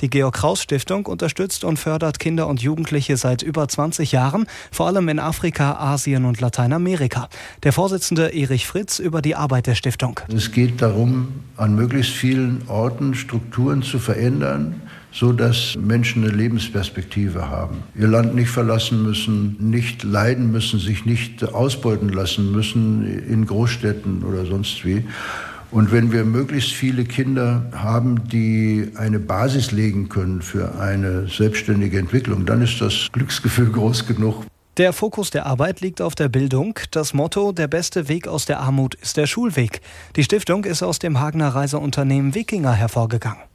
Die Georg Kraus Stiftung unterstützt und fördert Kinder und Jugendliche seit über 20 Jahren, vor allem in Afrika, Asien und Lateinamerika. Der Vorsitzende Erich Fritz über die Arbeit der Stiftung. Es geht darum, an möglichst vielen Orten Strukturen zu verändern, so dass Menschen eine Lebensperspektive haben, ihr Land nicht verlassen müssen, nicht leiden müssen, sich nicht ausbeuten lassen müssen in Großstädten oder sonst wie. Und wenn wir möglichst viele Kinder haben, die eine Basis legen können für eine selbstständige Entwicklung, dann ist das Glücksgefühl groß genug. Der Fokus der Arbeit liegt auf der Bildung. Das Motto, der beste Weg aus der Armut ist der Schulweg. Die Stiftung ist aus dem Hagener Reiseunternehmen Wikinger hervorgegangen.